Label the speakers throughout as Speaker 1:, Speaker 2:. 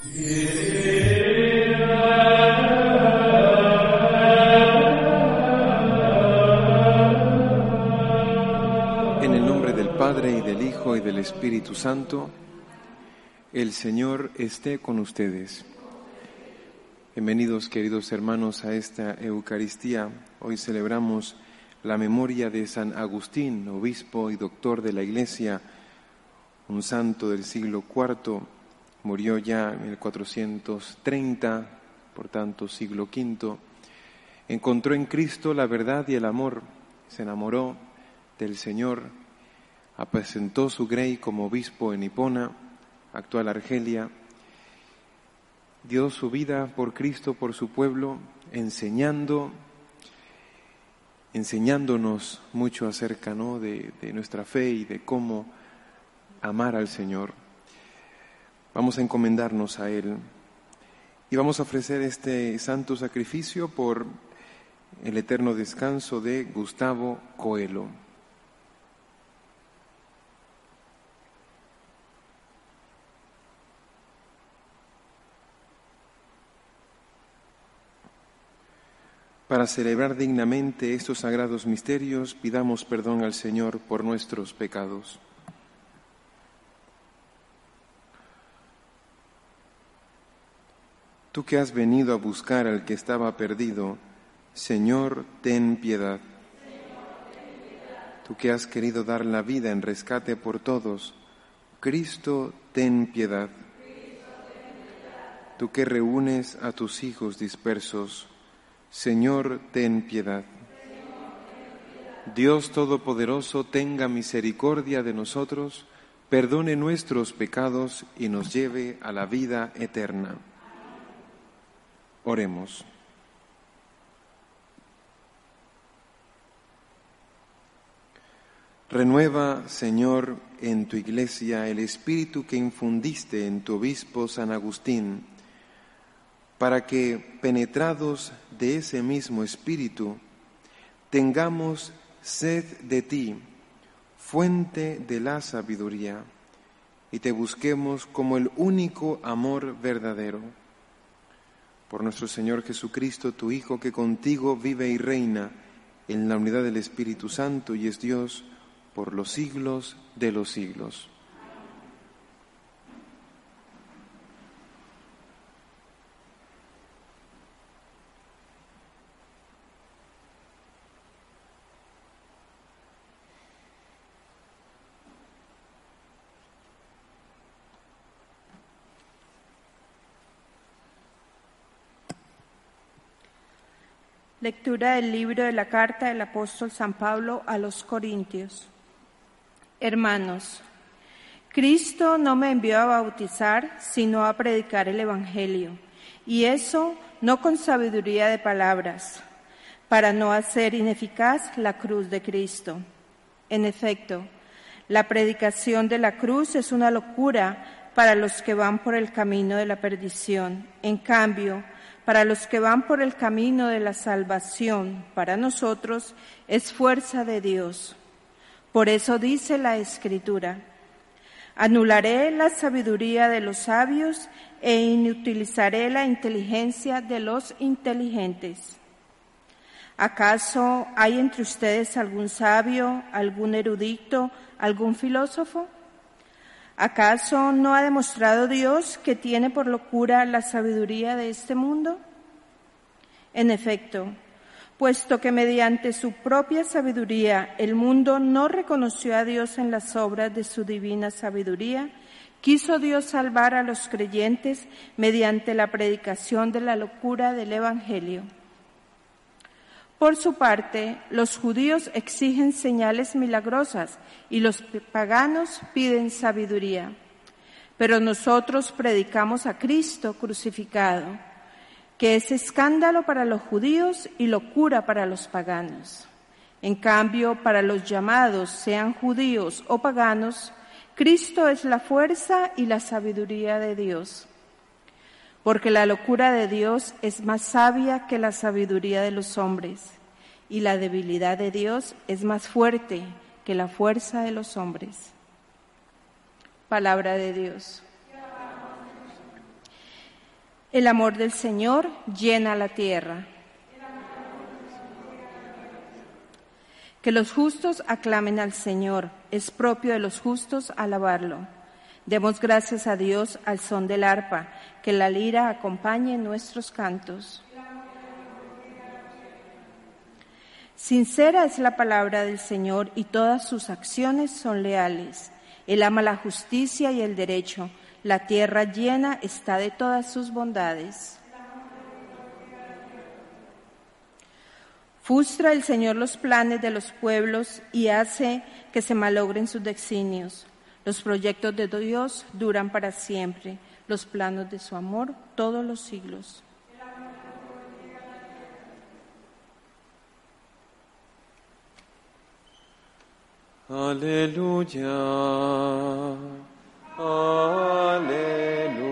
Speaker 1: En el nombre del Padre y del Hijo y del Espíritu Santo, el Señor esté con ustedes. Bienvenidos queridos hermanos a esta Eucaristía. Hoy celebramos la memoria de San Agustín, obispo y doctor de la Iglesia, un santo del siglo IV, murió ya en el 430, por tanto siglo V. Encontró en Cristo la verdad y el amor, se enamoró del Señor, apresentó su grey como obispo en Hipona, actual Argelia, dio su vida por Cristo, por su pueblo, enseñando, enseñándonos mucho acerca ¿no? de nuestra fe y de cómo amar al Señor. Vamos a encomendarnos a Él y vamos a ofrecer este santo sacrificio por el eterno descanso de Gustavo Coelho. Para celebrar dignamente estos sagrados misterios, pidamos perdón al Señor por nuestros pecados. Tú que has venido a buscar al que estaba perdido, Señor, ten piedad. Tú que has querido dar la vida en rescate por todos, Cristo, ten piedad. Tú que reúnes a tus hijos dispersos, Señor, ten piedad. Dios Todopoderoso, tenga misericordia de nosotros, perdone nuestros pecados y nos lleve a la vida eterna. Oremos. Renueva, Señor, en tu iglesia el espíritu que infundiste en tu obispo San Agustín, para que, penetrados de ese mismo espíritu, tengamos sed de ti, fuente de la sabiduría, y te busquemos como el único amor verdadero. Por nuestro Señor Jesucristo, tu Hijo, que contigo vive y reina en la unidad del Espíritu Santo y es Dios por los siglos de los siglos.
Speaker 2: Lectura del libro de la carta del apóstol San Pablo a los Corintios. Hermanos, Cristo no me envió a bautizar, sino a predicar el Evangelio, y eso no con sabiduría de palabras, para no hacer ineficaz la cruz de Cristo. En efecto, la predicación de la cruz es una locura para los que van por el camino de la perdición. En cambio, para los que van por el camino de la salvación, para nosotros es fuerza de Dios. Por eso dice la Escritura, anularé la sabiduría de los sabios e inutilizaré la inteligencia de los inteligentes. ¿Acaso hay entre ustedes algún sabio, algún erudito, algún filósofo? ¿Acaso no ha demostrado Dios que tiene por locura la sabiduría de este mundo? En efecto, puesto que mediante su propia sabiduría el mundo no reconoció a Dios en las obras de su divina sabiduría, quiso Dios salvar a los creyentes mediante la predicación de la locura del Evangelio. Por su parte, los judíos exigen señales milagrosas y los paganos piden sabiduría. Pero nosotros predicamos a Cristo crucificado, que es escándalo para los judíos y locura para los paganos. En cambio, para los llamados, sean judíos o paganos, Cristo es la fuerza y la sabiduría de Dios. Porque la locura de Dios es más sabia que la sabiduría de los hombres, y la debilidad de Dios es más fuerte que la fuerza de los hombres. Palabra de Dios. El amor del Señor llena la tierra. Que los justos aclamen al Señor, es propio de los justos alabarlo. Demos gracias a Dios al son del arpa, que la lira acompañe nuestros cantos. Sincera es la palabra del Señor y todas sus acciones son leales. Él ama la justicia y el derecho. La tierra llena está de todas sus bondades. Frustra el Señor los planes de los pueblos y hace que se malogren sus designios. Los proyectos de Dios duran para siempre, los planos de su amor todos los siglos.
Speaker 1: Aleluya. Aleluya.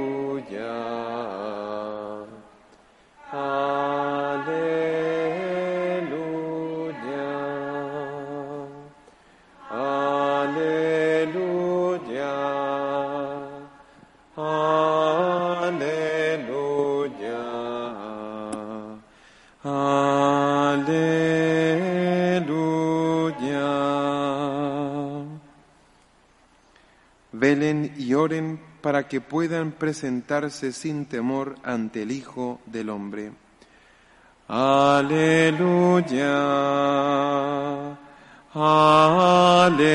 Speaker 1: Y oren para que puedan presentarse sin temor ante el Hijo del Hombre. Aleluya. Aleluya.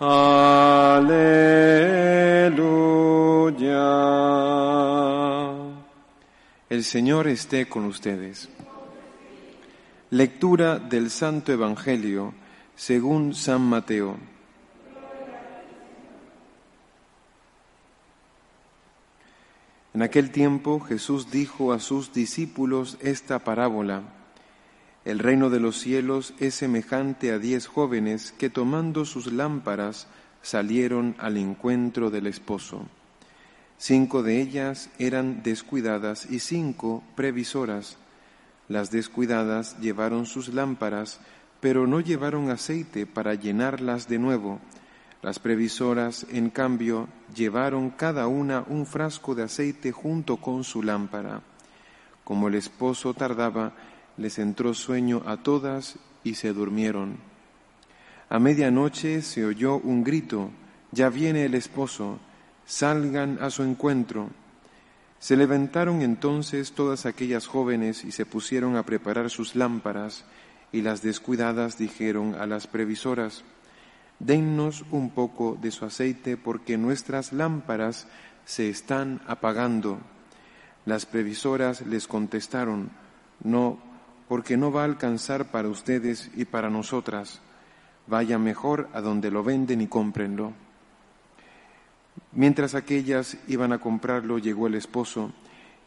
Speaker 1: Aleluya. El Señor esté con ustedes. Lectura del Santo Evangelio según San Mateo. En aquel tiempo Jesús dijo a sus discípulos esta parábola. El reino de los cielos es semejante a diez jóvenes que tomando sus lámparas salieron al encuentro del esposo. Cinco de ellas eran descuidadas y cinco previsoras. Las descuidadas llevaron sus lámparas, pero no llevaron aceite para llenarlas de nuevo. Las previsoras, en cambio, llevaron cada una un frasco de aceite junto con su lámpara. Como el esposo tardaba, les entró sueño a todas y se durmieron. A medianoche se oyó un grito, ya viene el esposo, salgan a su encuentro. Se levantaron entonces todas aquellas jóvenes y se pusieron a preparar sus lámparas, y las descuidadas dijeron a las previsoras, dennos un poco de su aceite porque nuestras lámparas se están apagando. Las previsoras les contestaron, no, porque no va a alcanzar para ustedes y para nosotras. Vaya mejor a donde lo venden y cómprenlo. Mientras aquellas iban a comprarlo, llegó el esposo,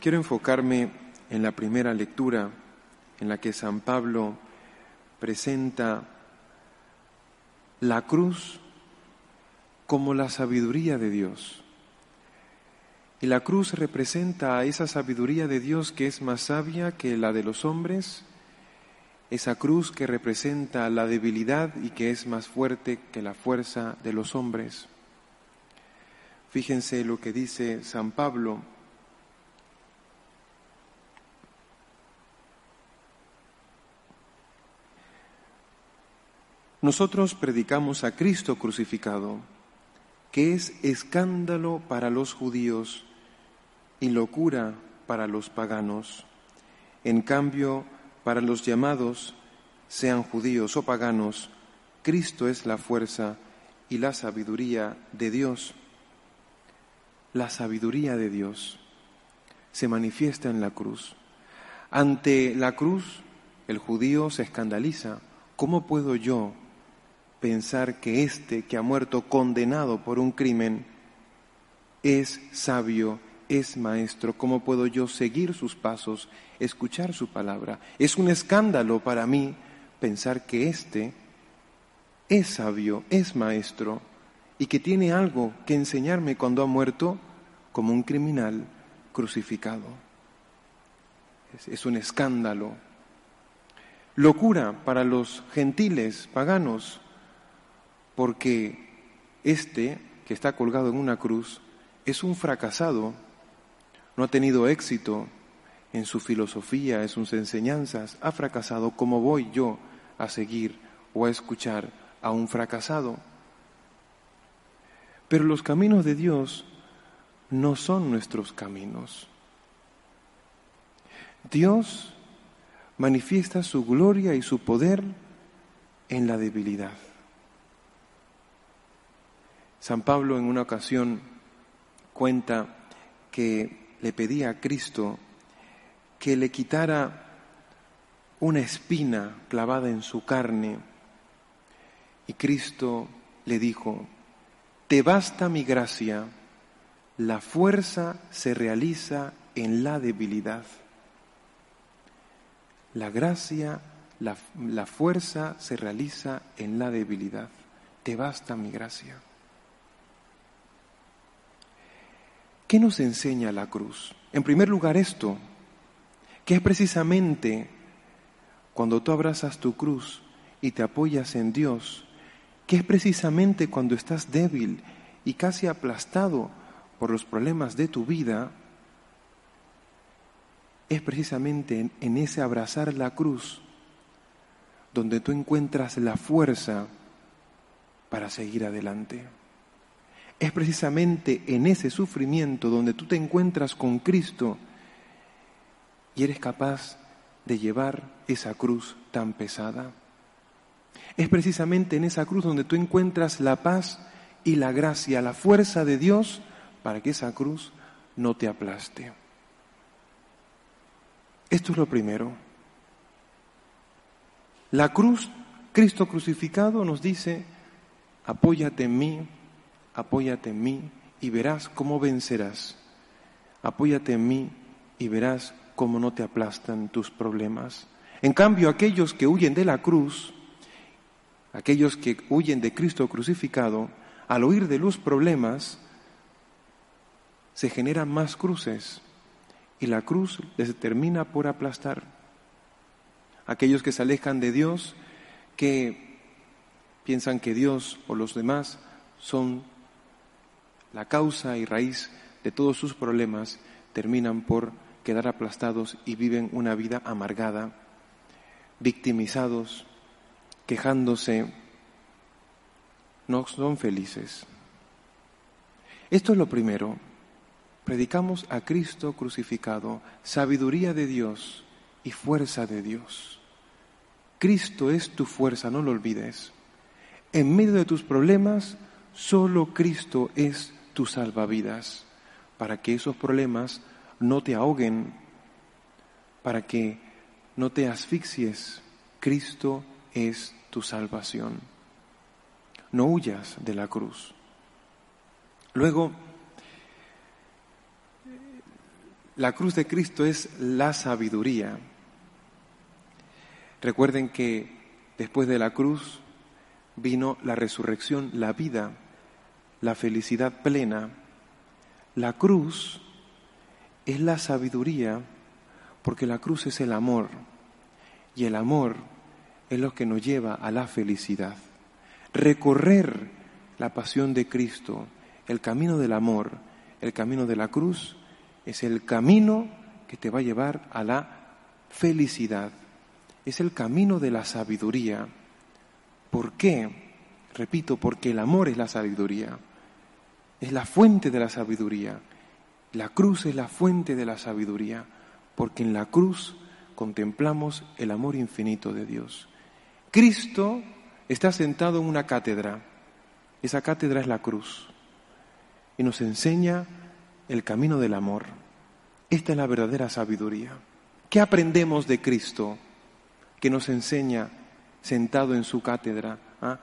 Speaker 1: Quiero enfocarme en la primera lectura en la que San Pablo presenta la cruz como la sabiduría de Dios. Y la cruz representa a esa sabiduría de Dios que es más sabia que la de los hombres, esa cruz que representa la debilidad y que es más fuerte que la fuerza de los hombres. Fíjense lo que dice San Pablo Nosotros predicamos a Cristo crucificado, que es escándalo para los judíos y locura para los paganos. En cambio, para los llamados, sean judíos o paganos, Cristo es la fuerza y la sabiduría de Dios. La sabiduría de Dios se manifiesta en la cruz. Ante la cruz, el judío se escandaliza. ¿Cómo puedo yo, pensar que este que ha muerto condenado por un crimen es sabio, es maestro. ¿Cómo puedo yo seguir sus pasos, escuchar su palabra? Es un escándalo para mí pensar que éste es sabio, es maestro y que tiene algo que enseñarme cuando ha muerto como un criminal crucificado. Es, un escándalo. Locura para los gentiles paganos, porque este que está colgado en una cruz es un fracasado, no ha tenido éxito en su filosofía, en sus enseñanzas, ha fracasado. ¿Cómo voy yo a seguir o a escuchar a un fracasado? Pero los caminos de Dios no son nuestros caminos. Dios manifiesta su gloria y su poder en la debilidad. San Pablo en una ocasión cuenta que le pedía a Cristo que le quitara una espina clavada en su carne y Cristo le dijo, te basta mi gracia, la fuerza se realiza en la debilidad. La gracia, la, fuerza se realiza en la debilidad. Te basta mi gracia. ¿Qué nos enseña la cruz? En primer lugar esto, que es precisamente cuando tú abrazas tu cruz y te apoyas en Dios, que es precisamente cuando estás débil y casi aplastado por los problemas de tu vida, es precisamente en, ese abrazar la cruz donde tú encuentras la fuerza para seguir adelante. Es precisamente en ese sufrimiento donde tú te encuentras con Cristo y eres capaz de llevar esa cruz tan pesada. Es precisamente en esa cruz donde tú encuentras la paz y la gracia, la fuerza de Dios para que esa cruz no te aplaste. Esto es lo primero. La cruz, Cristo crucificado nos dice, apóyate en mí, apóyate en mí y verás cómo vencerás. Apóyate en mí y verás cómo no te aplastan tus problemas. En cambio, aquellos que huyen de la cruz, aquellos que huyen de Cristo crucificado, al huir de los problemas, se generan más cruces y la cruz les termina por aplastar. Aquellos que se alejan de Dios, que piensan que Dios o los demás son la causa y raíz de todos sus problemas, terminan por quedar aplastados y viven una vida amargada, victimizados, quejándose, no son felices. Esto es lo primero. Predicamos a Cristo crucificado, sabiduría de Dios y fuerza de Dios. Cristo es tu fuerza, no lo olvides. En medio de tus problemas, solo Cristo es tu salvavidas, para que esos problemas no te ahoguen, para que no te asfixies. Cristo es tu salvación. No huyas de la cruz. Luego, la cruz de Cristo es la sabiduría. Recuerden que después de la cruz vino la resurrección, la vida, la felicidad plena. La cruz es la sabiduría porque la cruz es el amor y el amor es lo que nos lleva a la felicidad. Recorrer la pasión de Cristo, el camino del amor, el camino de la cruz, es el camino que te va a llevar a la felicidad. Es el camino de la sabiduría. ¿Por qué? Repito, porque el amor es la sabiduría. Es la fuente de la sabiduría. La cruz es la fuente de la sabiduría, porque en la cruz contemplamos el amor infinito de Dios. Cristo está sentado en una cátedra. Esa cátedra es la cruz. Y nos enseña el camino del amor. Esta es la verdadera sabiduría. ¿Qué aprendemos de Cristo que nos enseña sentado en su cátedra ah,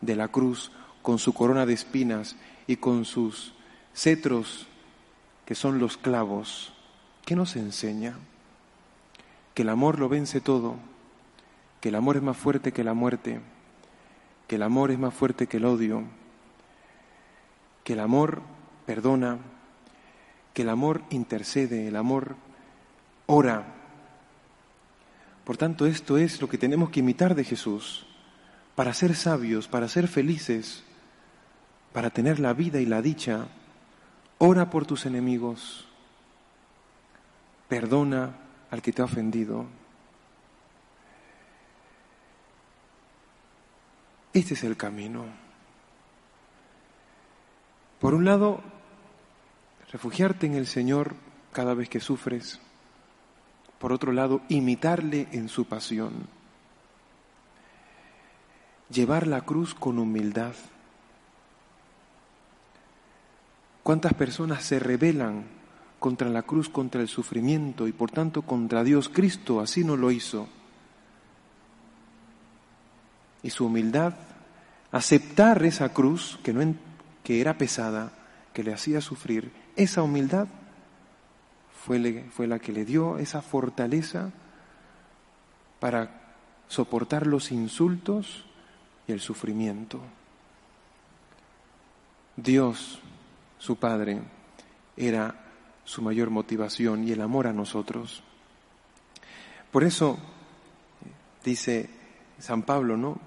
Speaker 1: de la cruz, con su corona de espinas y con sus cetros que son los clavos, ¿qué nos enseña? Que el amor lo vence todo, que el amor es más fuerte que la muerte, que el amor es más fuerte que el odio, que el amor perdona, que el amor intercede, el amor ora. Por tanto, esto es lo que tenemos que imitar de Jesús para ser sabios, para ser felices, para tener la vida y la dicha. Ora por tus enemigos, perdona al que te ha ofendido. Este es el camino. Por un lado, refugiarte en el Señor cada vez que sufres. Por otro lado, imitarle en su pasión. Llevar la cruz con humildad. ¿Cuántas personas se rebelan contra la cruz, contra el sufrimiento y por tanto contra Dios? Cristo así no lo hizo. Y su humildad, aceptar esa cruz que, no, que era pesada, que le hacía sufrir, esa humildad fue, fue la que le dio esa fortaleza para soportar los insultos y el sufrimiento. Dios, su Padre, era su mayor motivación y el amor a nosotros. Por eso dice San Pablo, ¿no?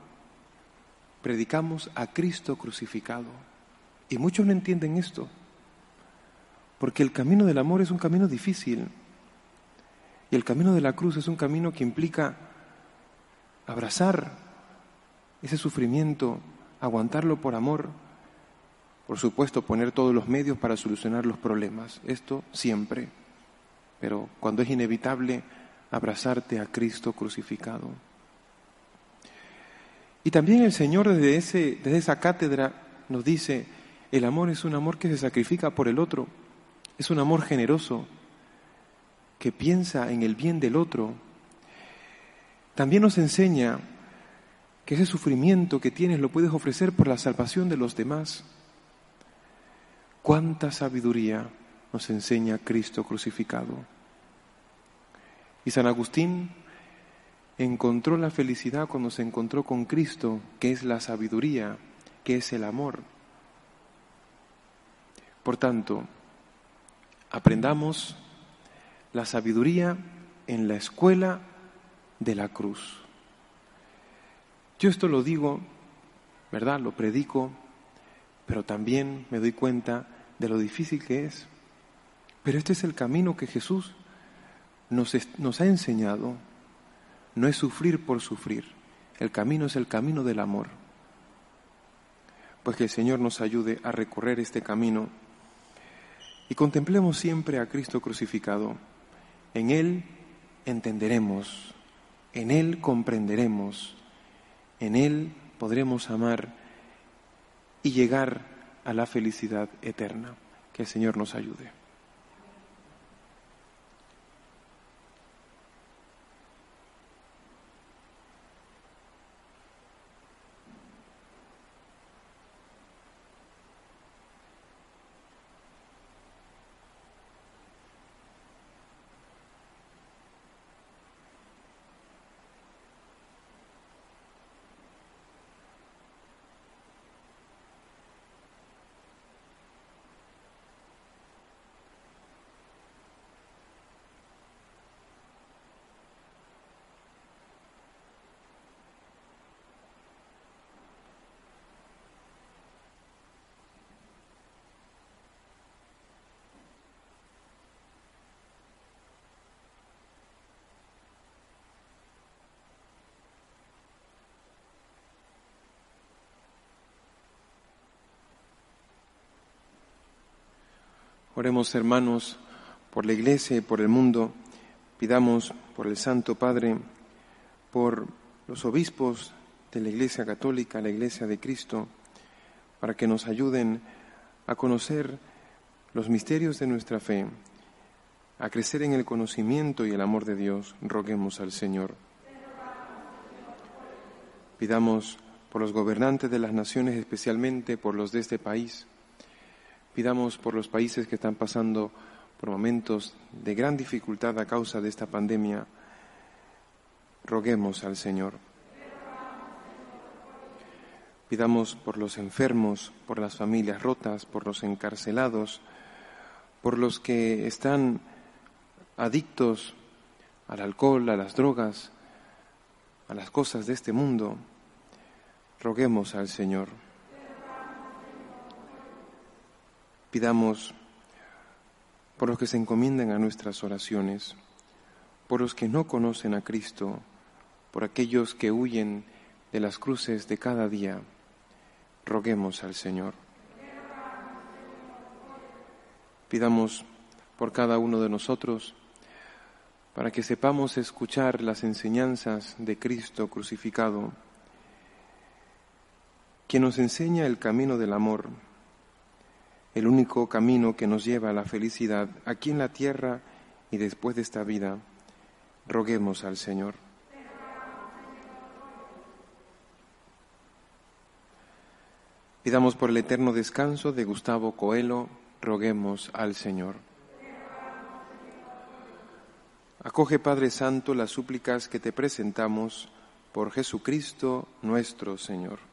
Speaker 1: Predicamos a Cristo crucificado. Y muchos no entienden esto. Porque el camino del amor es un camino difícil. Y el camino de la cruz es un camino que implica abrazar ese sufrimiento, aguantarlo por amor, por supuesto poner todos los medios para solucionar los problemas, esto siempre, pero cuando es inevitable, abrazarte a Cristo crucificado. Y también el Señor desde, ese, desde esa cátedra nos dice, el amor es un amor que se sacrifica por el otro. Es un amor generoso que piensa en el bien del otro. También nos enseña que ese sufrimiento que tienes lo puedes ofrecer por la salvación de los demás. Cuánta sabiduría nos enseña Cristo crucificado. Y San Agustín encontró la felicidad cuando se encontró con Cristo, que es la sabiduría, que es el amor. Por tanto, aprendamos la sabiduría en la escuela de la cruz. Yo esto lo digo, ¿verdad? Lo predico, pero también me doy cuenta de lo difícil que es. Pero este es el camino que Jesús nos, ha enseñado. No es sufrir por sufrir. El camino es el camino del amor. Pues que el Señor nos ayude a recorrer este camino y contemplemos siempre a Cristo crucificado. En Él entenderemos, en Él comprenderemos, en Él podremos amar y llegar a la felicidad eterna. Que el Señor nos ayude. Oremos hermanos por la Iglesia y por el mundo. Pidamos por el Santo Padre, por los obispos de la Iglesia Católica, la Iglesia de Cristo, para que nos ayuden a conocer los misterios de nuestra fe, a crecer en el conocimiento y el amor de Dios. Roguemos al Señor. Pidamos por los gobernantes de las naciones, especialmente por los de este país, Pidamos por los países que están pasando por momentos de gran dificultad a causa de esta pandemia. Roguemos al Señor. Pidamos por los enfermos, por las familias rotas, por los encarcelados, por los que están adictos al alcohol, a las drogas, a las cosas de este mundo. Roguemos al Señor. Pidamos por los que se encomiendan a nuestras oraciones, por los que no conocen a Cristo, por aquellos que huyen de las cruces de cada día. Roguemos al Señor. Pidamos por cada uno de nosotros para que sepamos escuchar las enseñanzas de Cristo crucificado, quien nos enseña el camino del amor el único camino que nos lleva a la felicidad aquí en la tierra y después de esta vida. Roguemos al Señor. Pidamos por el eterno descanso de Gustavo Coelho, roguemos al Señor. Acoge, Padre Santo, las súplicas que te presentamos por Jesucristo nuestro Señor.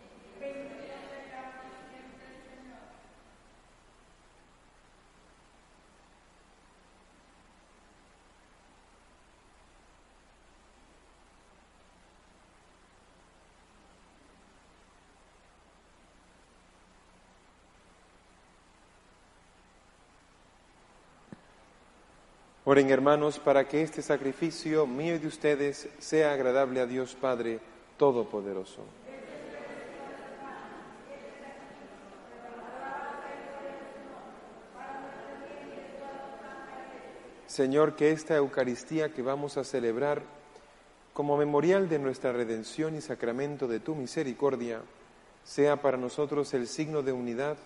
Speaker 1: Oren hermanos para que este sacrificio mío y de ustedes sea agradable a Dios Padre Todopoderoso. Señor, que esta Eucaristía que vamos a celebrar como memorial de nuestra redención y sacramento de tu misericordia, sea para nosotros el signo de unidad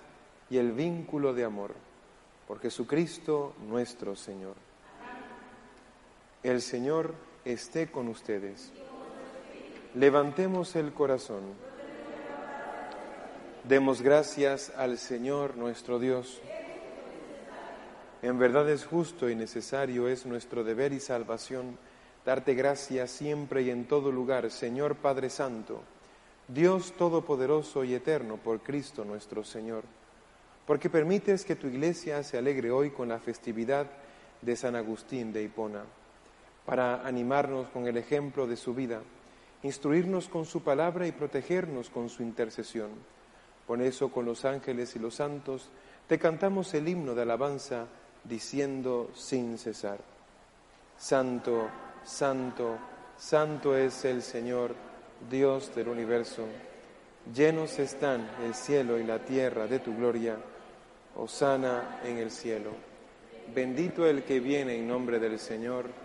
Speaker 1: y el vínculo de amor. Por Jesucristo nuestro Señor. El Señor esté con ustedes. Levantemos el corazón. Demos gracias al Señor nuestro Dios. En verdad es justo y necesario, es nuestro deber y salvación darte gracias siempre y en todo lugar, Señor Padre Santo, Dios Todopoderoso y Eterno, por Cristo nuestro Señor, porque permites que tu iglesia se alegre hoy con la festividad de San Agustín de Hipona para animarnos con el ejemplo de su vida, instruirnos con su palabra y protegernos con su intercesión. Por eso con los ángeles y los santos te cantamos el himno de alabanza diciendo sin cesar, Santo, Santo, Santo es el Señor, Dios del universo. Llenos están el cielo y la tierra de tu gloria. Osana en el cielo. Bendito el que viene en nombre del Señor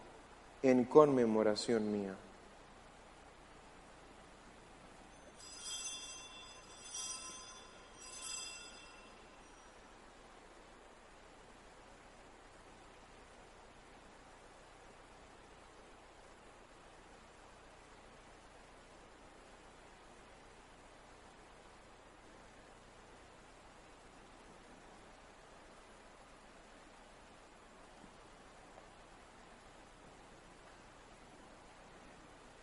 Speaker 1: en conmemoración mía.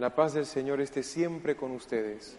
Speaker 1: La paz del Señor esté siempre con ustedes.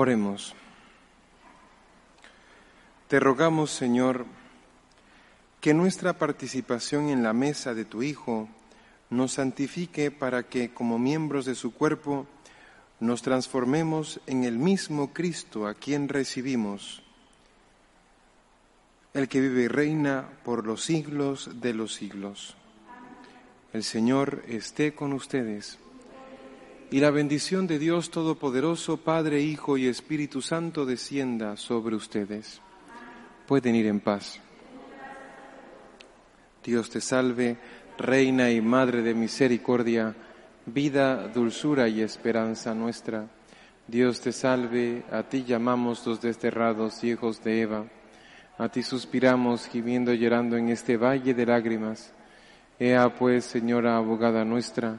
Speaker 1: Oremos. Te rogamos, Señor, que nuestra participación en la mesa de tu Hijo nos santifique para que, como miembros de su cuerpo, nos transformemos en el mismo Cristo a quien recibimos, el que vive y reina por los siglos de los siglos. El Señor esté con ustedes y la bendición de Dios Todopoderoso, Padre, Hijo y Espíritu Santo, descienda sobre ustedes. Pueden ir en paz. Dios te salve Reina y Madre de Misericordia, vida, dulzura y esperanza nuestra. Dios te salve, a ti llamamos los desterrados hijos de Eva, a ti suspiramos gimiendo y llorando en este valle de lágrimas. Ea pues, Señora abogada nuestra,